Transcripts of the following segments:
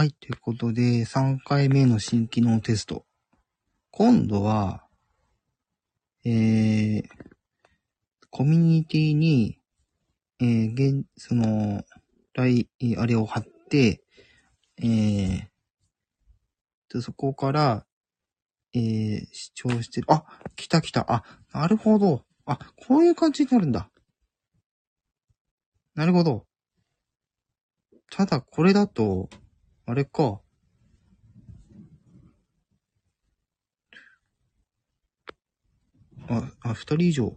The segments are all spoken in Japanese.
はい、ということで、3回目の新機能テスト。今度は、えー、コミュニティに、えー、現、その、来、あれを貼って、えー、でそこから、えー、視聴してる。あ、来た来た。あ、なるほど。あ、こういう感じになるんだ。なるほど。ただ、これだと、あれか。あ、あ、二人以上。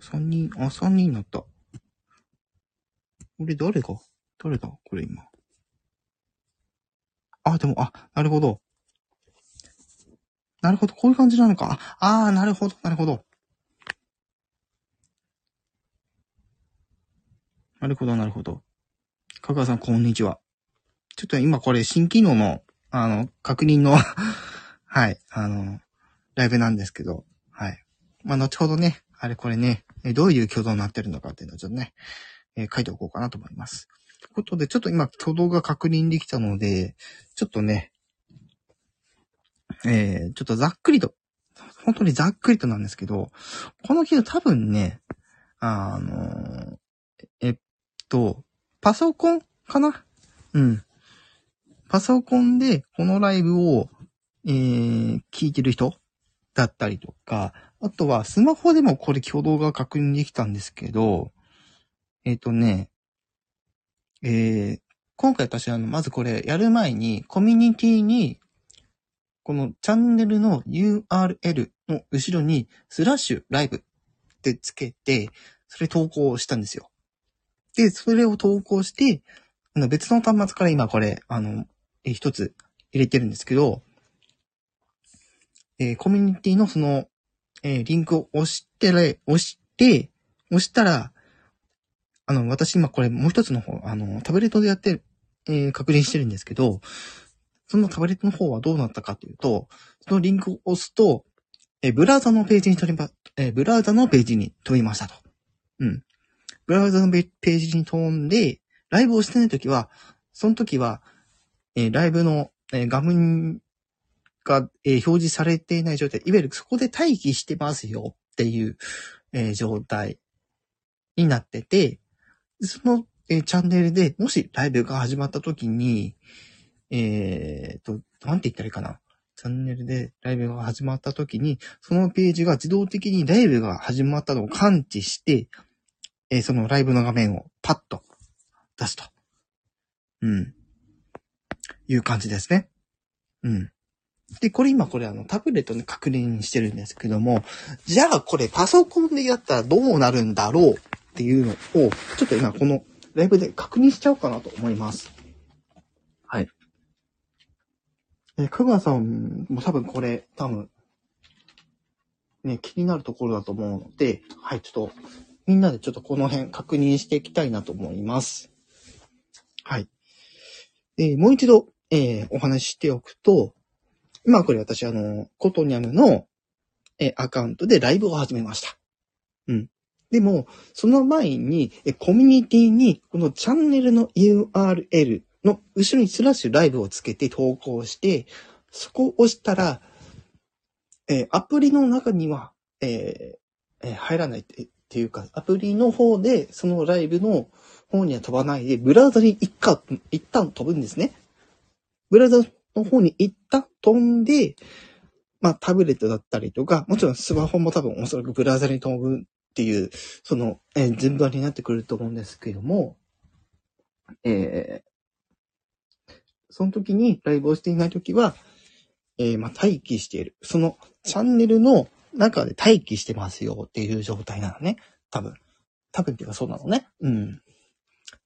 三人、あ、三人になった。これ誰が誰だ？これ今。あ、でも、あ、なるほど。なるほど、こういう感じなのか。あ、あーなるほど、なるほど。なるほど、なるほど。かかさん、こんにちは。ちょっと今これ新機能の、あの、確認の、はい、あの、ライブなんですけど、はい。まあ、後ほどね、あれこれね、どういう挙動になってるのかっていうのをちょっとね、えー書いておこうかなと思います。ということで、ちょっと今挙動が確認できたので、ちょっとね、えー、ちょっとざっくりと、本当にざっくりとなんですけど、この機能多分ね、あの、えっと、パソコンかな？うん。パソコンでこのライブを、えー、聞いてる人だったりとか、あとはスマホでもこれ挙動が確認できたんですけど、えっ、とね、えー、今回私あの、まずこれやる前にコミュニティに、このチャンネルの URL の後ろにスラッシュライブってつけて、それ投稿したんですよ。で、それを投稿して、別の端末から今これ、あの、えー一つ入れてるんですけど、えーコミュニティのその、えーリンクを押して、押して、押したら、あの、私今これもう一つの方、あの、タブレットでやって、えー確認してるんですけど、そのタブレットの方はどうなったかというと、そのリンクを押すと、えブラウザのページに飛びま、えブラウザのページに飛びましたと。うん。ブラウザのページに飛んで、ライブをしてないときは、その時は、えライブの、え画面が、え表示されていない状態、いわゆるそこで待機してますよっていう、え状態になってて、その、えチャンネルでもしライブが始まった時に、えーと、なんて言ったらいいかな。チャンネルでライブが始まった時に、そのページが自動的にライブが始まったのを感知して、えーそのライブの画面をパッと出すと。うん。いう感じですね。うん。で、これ今これあのタブレットで確認してるんですけども、じゃあこれパソコンでやったらどうなるんだろうっていうのを、ちょっと今このライブで確認しちゃおうかなと思います。はい。えー、香川さんも多分これ、多分、ね、気になるところだと思うので、はい、ちょっと、みんなでちょっとこの辺確認していきたいなと思います。はい。えーもう一度、えーお話ししておくと、今これ私あの、コトニャムの、えーアカウントでライブを始めました。うん。でも、その前に、えーコミュニティに、このチャンネルの URL の後ろにスラッシュライブをつけて投稿して、そこを押したら、えーアプリの中には、えーえー入らないってっていうか、アプリの方で、そのライブの方には飛ばないで、ブラウザに一回、一旦飛ぶんですね。ブラウザの方に一旦飛んで、まあタブレットだったりとか、もちろんスマホも多分おそらくブラウザに飛ぶっていう、その、えー順番になってくると思うんですけども、えーその時にライブをしていない時は、えーまあ待機している。そのチャンネルの中で待機してますよっていう状態なのね。多分。多分っていうかそうなのね。うん。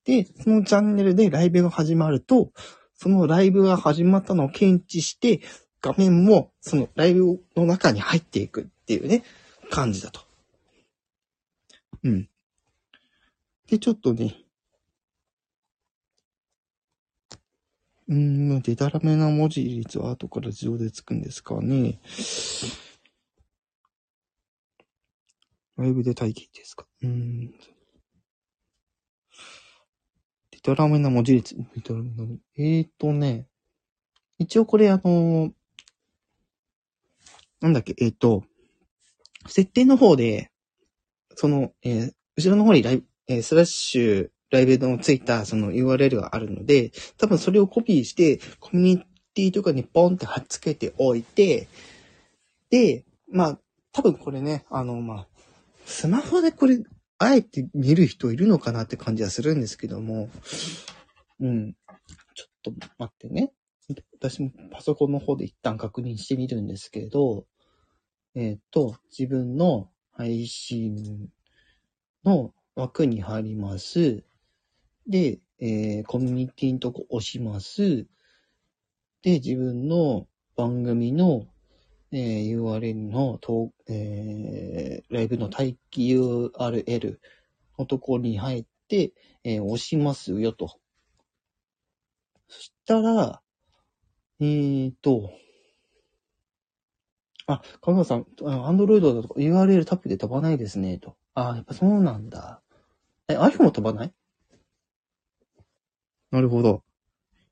で、そのチャンネルでライブが始まると、そのライブが始まったのを検知して、画面もそのライブの中に入っていくっていうね、感じだと。うん。で、ちょっとね、うーん、でたらめな文字率は後から自動でつくんですかね。ライブで待機ですか？うん。でたらめな文字列。でたらめなえーとね、一応これあの、なんだっけ、えっ、と、設定の方で、その、えー後ろの方にライブ、えスラッシュ、ライブのついたその URL があるので、多分それをコピーして、コミュニティとかにポンって貼っつけておいて、で、まあ、多分これね、あの、まあ、スマホでこれ、あえて見る人いるのかなって感じはするんですけども、うん。ちょっと待ってね。私もパソコンの方で一旦確認してみるんですけど、えっ、と、自分の配信の枠に入ります。で、えーコミュニティのとこ押します。で、自分の番組の、えー URL の、えーライブの待機 URL のところに入って、えー押しますよと。そしたら、えーと、あ、かがさん、アンドロイドだと URL タップで飛ばないですね、と。あ、やっぱそうなんだ。え、iPhone も飛ばない？なるほど。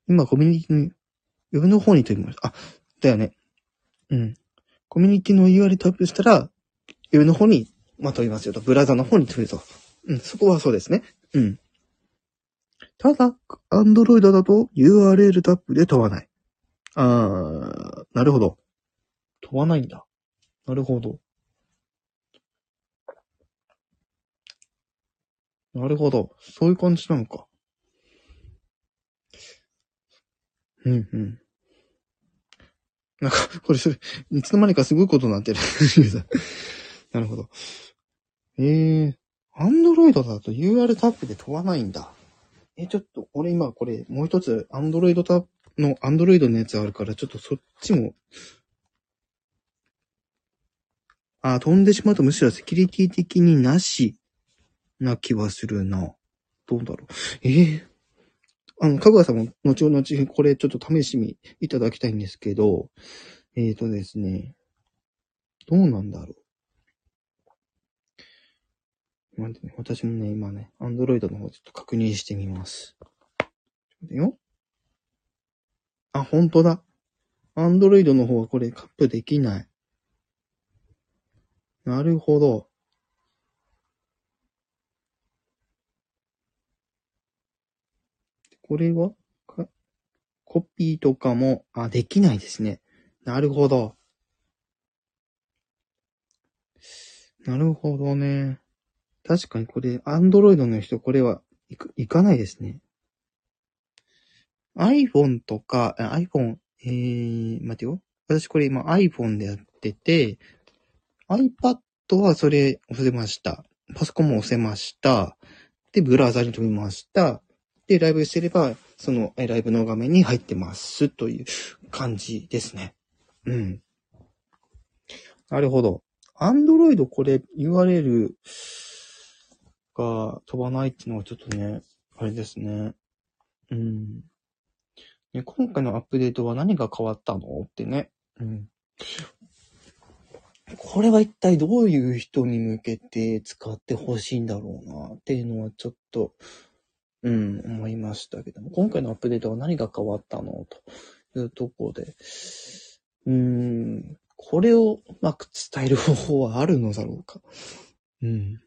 今、コミュニティの、上の方に飛びました。あ、だよね。うん。コミュニティの URL タップしたら、上の方に、まあ、飛びますよと。ブラウザの方に飛ぶと。うん、そこはそうですね。うん。ただ、Android だと URL タップで飛ばない。あー、なるほど。飛ばないんだ。なるほど。なるほど。そういう感じなのか。うんうん。なんか、これそれ、いつの間にかすごいことになってる。なるほど。ええー、アンドロイドだと UR タップで飛ばないんだ。え、ちょっと、俺今これ、もう一つ、アンドロイドタップの、アンドロイドのやつあるから、ちょっとそっちも、あ、飛んでしまうとむしろセキュリティ的になしな気はするな。どうだろう。ええあの、かぐわさんも後々これちょっと試してみいただきたいんですけど、えーとですね、どうなんだろう。待ってね、私もね、今ね、アンドロイドの方ちょっと確認してみます。待ってよ。あ、本当だ。アンドロイドの方はこれカップできない。なるほど。これはコピーとかも、あ、できないですね。なるほど。なるほどね。確かにこれ、アンドロイドの人、これはいく、いかないですね。iPhone とか、iPhone、えー、待てよ。私これ今 iPhone でやってて、iPad はそれ押せました。パソコンも押せました。で、ブラウザに飛びました。で、ライブしてれば、その、ライブの画面に入ってますという感じですね。うん。なるほど。Android これ URL が飛ばないっていうのはちょっとね、あれですね。うん。ね、今回のアップデートは何が変わったのってね。うん。これは一体どういう人に向けて使ってほしいんだろうなっていうのはちょっと、うん、思いましたけども、今回のアップデートは何が変わったのというとこで、うーん、これをうまく伝える方法はあるのだろうか。うん。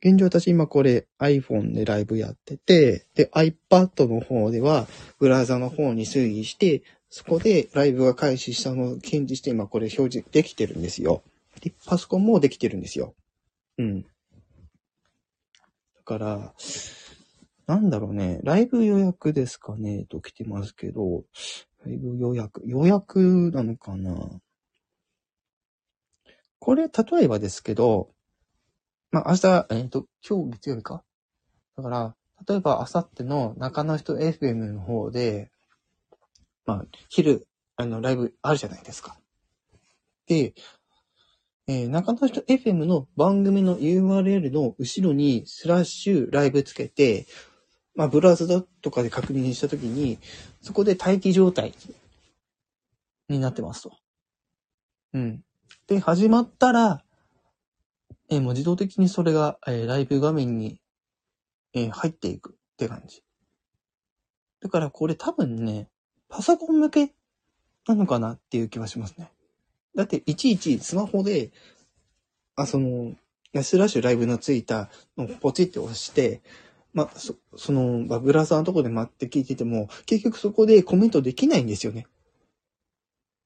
現状私今これ iPhone でライブやってて、で iPad の方ではブラウザの方に推移して、そこでライブが開始したのを検知して今これ表示できてるんですよ。でパソコンもできてるんですよ。うん。だから、なんだろうね、ライブ予約ですかね、と来てますけど、ライブ予約、予約なのかな。これ、例えばですけど、まあ、明日、えっ、と、今日月曜日か。だから、例えば、明後日の中の人 FM の方で、まあ、昼、あの、ライブあるじゃないですか。で、えー中の人 FM の番組の URL の後ろにスラッシュライブつけて、まあ、ブラウザとかで確認したときに、そこで待機状態になってますと。うん。で、始まったら、えーもう自動的にそれが、えーライブ画面に、えー入っていくって感じ。だからこれ多分ね、パソコン向けなのかなっていう気はしますね。だって、いちいちスマホで、あ、その、スラッシュライブのついたのをポチって押して、まあ、そ、その、まあブラウザーのとこで待って聞いてても、結局そこでコメントできないんですよね。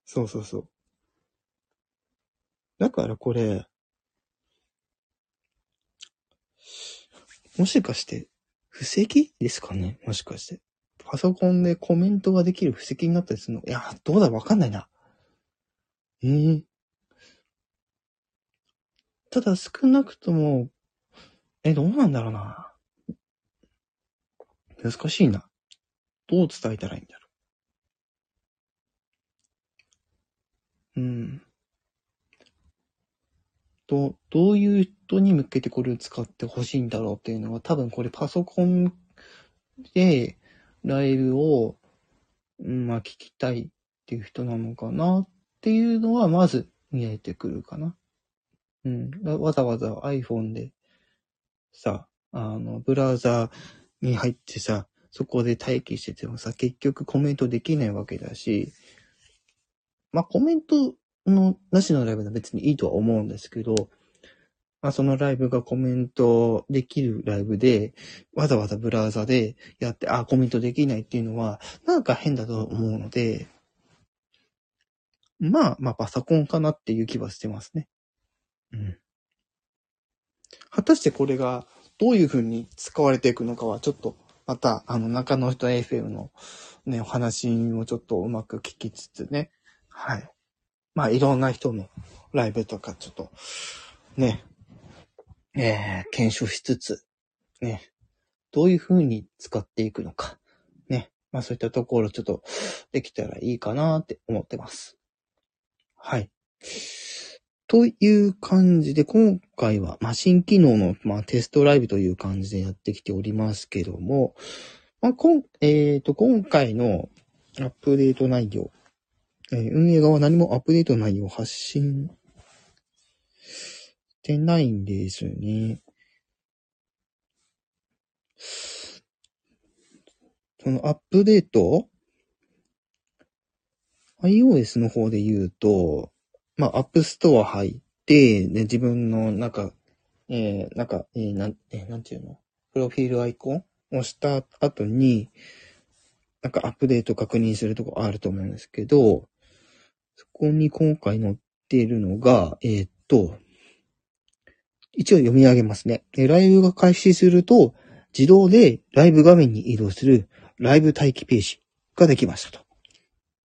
そうそうそう。だからこれ、もしかして、布石ですかね？もしかして。パソコンでコメントができる布石になったりするの？いや、どうだわかんないな。ええただ少なくとも、え、どうなんだろうな。難しいな。どう伝えたらいいんだろう。うん。ど、どういう人に向けてこれを使ってほしいんだろうっていうのは、多分これパソコンでライブを、うんまあ聞きたいっていう人なのかなっていうのは、まず見えてくるかな。うん。わざわざ iPhone でさ、あの、ブラウザーに入ってさ、そこで待機しててもさ、結局コメントできないわけだし、まあ、コメントのなしのライブは別にいいとは思うんですけど、まあ、そのライブがコメントできるライブで、わざわざブラウザでやって、あ、コメントできないっていうのは、なんか変だと思うので、まあ、まあ、パソコンかなっていう気はしてますね。うん。果たしてこれがどういう風に使われていくのかは、ちょっと、また、あの、中の人 FM のね、お話をちょっとうまく聞きつつね、はい。まあ、いろんな人のライブとか、ちょっと、ね、えー、検証しつつ、ね、どういう風に使っていくのか、ね、まあそういったところちょっとできたらいいかなって思ってます。はい。という感じで、今回は、まあ、新機能の、まあ、テストライブという感じでやってきておりますけども、まあ、こん、えっ、と、今回のアップデート内容、えー運営側は何もアップデート内容を発信してないんですね。そのアップデート？iOS の方で言うと、まあ、 App Store 入って、で、自分の中、えー、なんか、えー、なん、えーなんていうの？プロフィールアイコン？をした後に、なんかアップデート確認するとこあると思うんですけど、そこに今回載っているのが、えーっと、一応読み上げますね。えーライブが開始すると、自動でライブ画面に移動するライブ待機ページができましたと。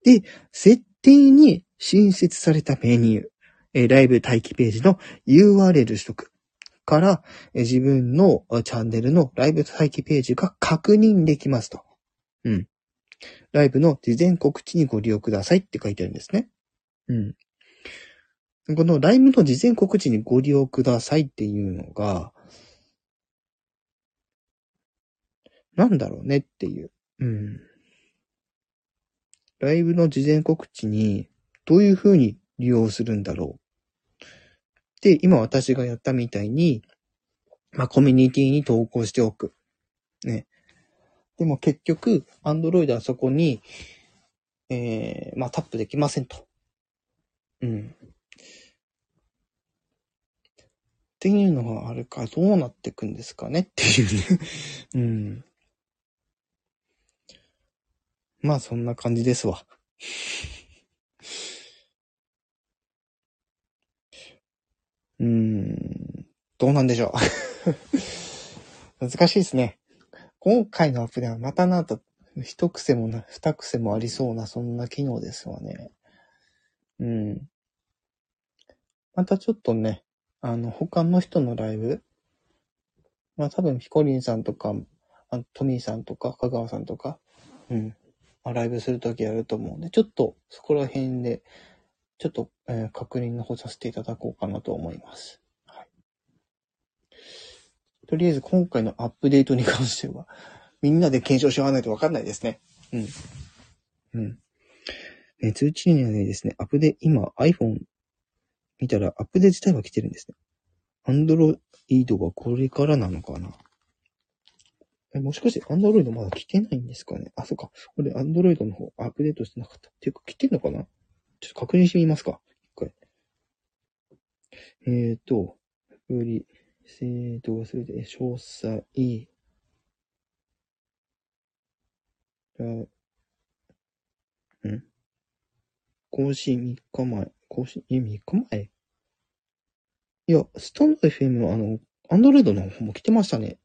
で、設定に新設されたメニュー、えライブ待機ページの URL 取得から、え自分のチャンネルのライブ待機ページが確認できますと。うん。ライブの事前告知にご利用くださいって書いてあるんですね。うん。このライブの事前告知にご利用くださいっていうのが、なんだろうねっていう。うん。ライブの事前告知にどういう風に利用するんだろう。で、今私がやったみたいに、まあ、コミュニティに投稿しておく。ね。でも結局、Android はそこに、えー、まあ、タップできませんと。うん。っていうのがあるか、どうなってくんですかねっていうね。うん。まあ、そんな感じですわ。うーん。どうなんでしょう。難しいですね。今回のアップではまたなんと、一癖もな、二癖もありそうな、そんな機能ですわね。うん。またちょっとね、あの、他の人のライブ、まあ多分、ヒコリンさんとか、あトミーさんとか、香川さんとか、うん。まあ、ライブするときやると思うんで、ちょっとそこら辺で、ちょっと、えー確認の方させていただこうかなと思います。はい。とりあえず今回のアップデートに関しては、みんなで検証し合わないとわかんないですね。うん。うん。えー通知にはねですね、アップデ、今 iPhone 見たらアップデート自体は来てるんですね。Android がこれからなのかなえもしかして Android まだ来てないんですかね？あ、そっか。これ Android の方アップデートしてなかった。っていうか来てんのかな？ちょっと確認してみますか。一回。えーと、より、生徒がすべて詳細、ら、ん？更新3日前。更新、え、3日前？いや、スタンド FM のあの、アンドロイドの方も来てましたね。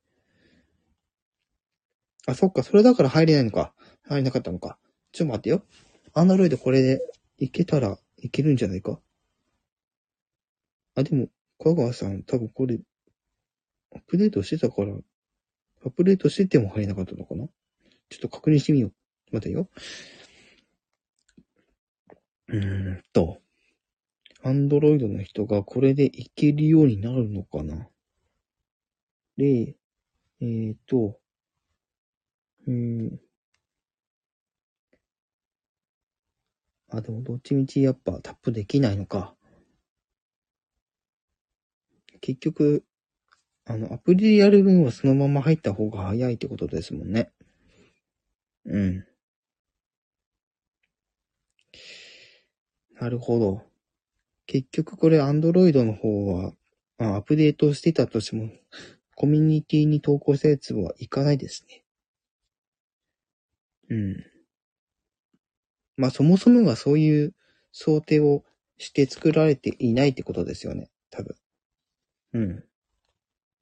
あ、そっか、それだから入れないのか。入れなかったのか。ちょっと待ってよ。アンドロイドこれでいけたらいけるんじゃないか？あ、でも、香川さん、多分これ、アップデートしてたから、アップデートしてても入れなかったのかな？ちょっと確認してみよう。待てよ。うーんと、アンドロイドの人がこれでいけるようになるのかな？で、えーと、うん。あ、でもどっちみちやっぱタップできないのか。結局、あの、アプリでやる分はそのまま入った方が早いってことですもんね。うん。なるほど。結局これ Android の方は、まあ、アップデートしてたとしても、コミュニティに投稿したやつはいかないですね。うん。まあそもそもがそういう想定をして作られていないってことですよね。多分。うん。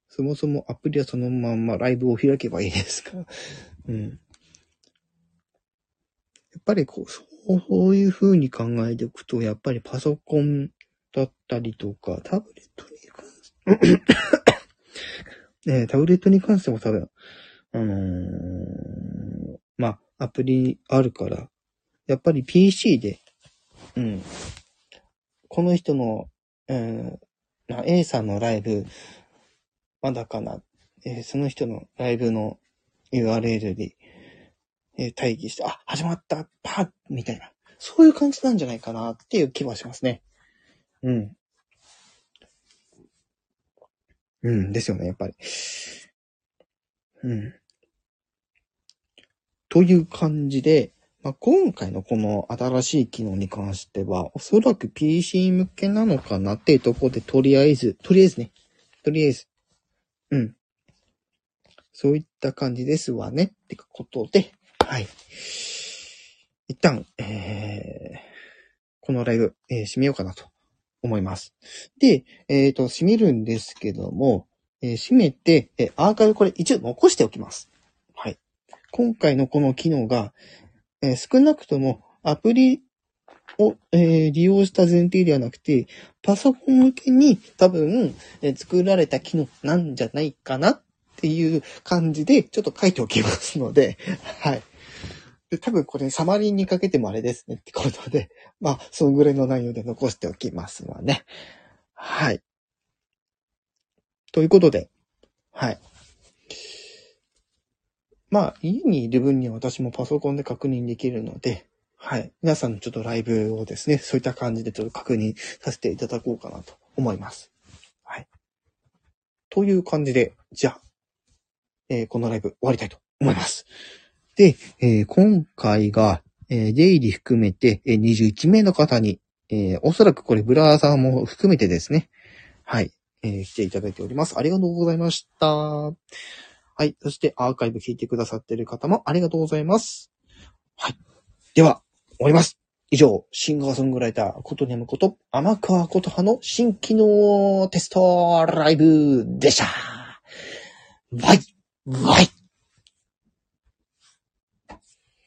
そもそもアプリはそのまんまライブを開けばいいですか？うん。やっぱりこう、そういう風に考えておくと、やっぱりパソコンだったりとか、タブレットに関して、ねタブレットに関しても多分、あのー、まあ、アプリあるから、やっぱり PC で、うん、この人の、えー、A さんのライブ、まだかな。えー、その人のライブの URL で、えー、待機して、あ、始まった、パッみたいな。そういう感じなんじゃないかなっていう気はしますね。うん。うん、ですよね、やっぱり。うん。という感じで、まあ、今回のこの新しい機能に関しては、おそらく PC 向けなのかなっていうところで、とりあえず、とりあえずね、とりあえず、うん。そういった感じですわね。ってことで、はい。一旦、えー、このライブ、えー、締めようかなと思います。で、えっ、ー、と、締めるんですけども、えー、締めて、えー、アーカイブこれ一応残しておきます。はい。今回のこの機能が、少なくともアプリを、え、利用した前提ではなくて、パソコン向けに多分、え、作られた機能なんじゃないかなっていう感じで、ちょっと書いておきますので、はい。で、多分これサマリーにかけてもあれですねってことで、まあ、そのぐらいの内容で残しておきますわね。はい。ということで、はい。まあ、家にいる分には私もパソコンで確認できるので、はい。皆さんのちょっとライブをですね、そういった感じでちょっと確認させていただこうかなと思います。はい。という感じで、じゃあ、えー、このライブ終わりたいと思います。で、えー、今回が、えー、出入り含めて、えー、21名の方に、え、おそらくこれブラザーも含めてですね、はい、え、来ていただいております。ありがとうございました。はい。そしてアーカイブ聞いてくださっている方もありがとうございます。はい。では、終わります。以上、シンガーソングライター、ことねむこと、天川ことはの新機能テストライブでした。バイバイ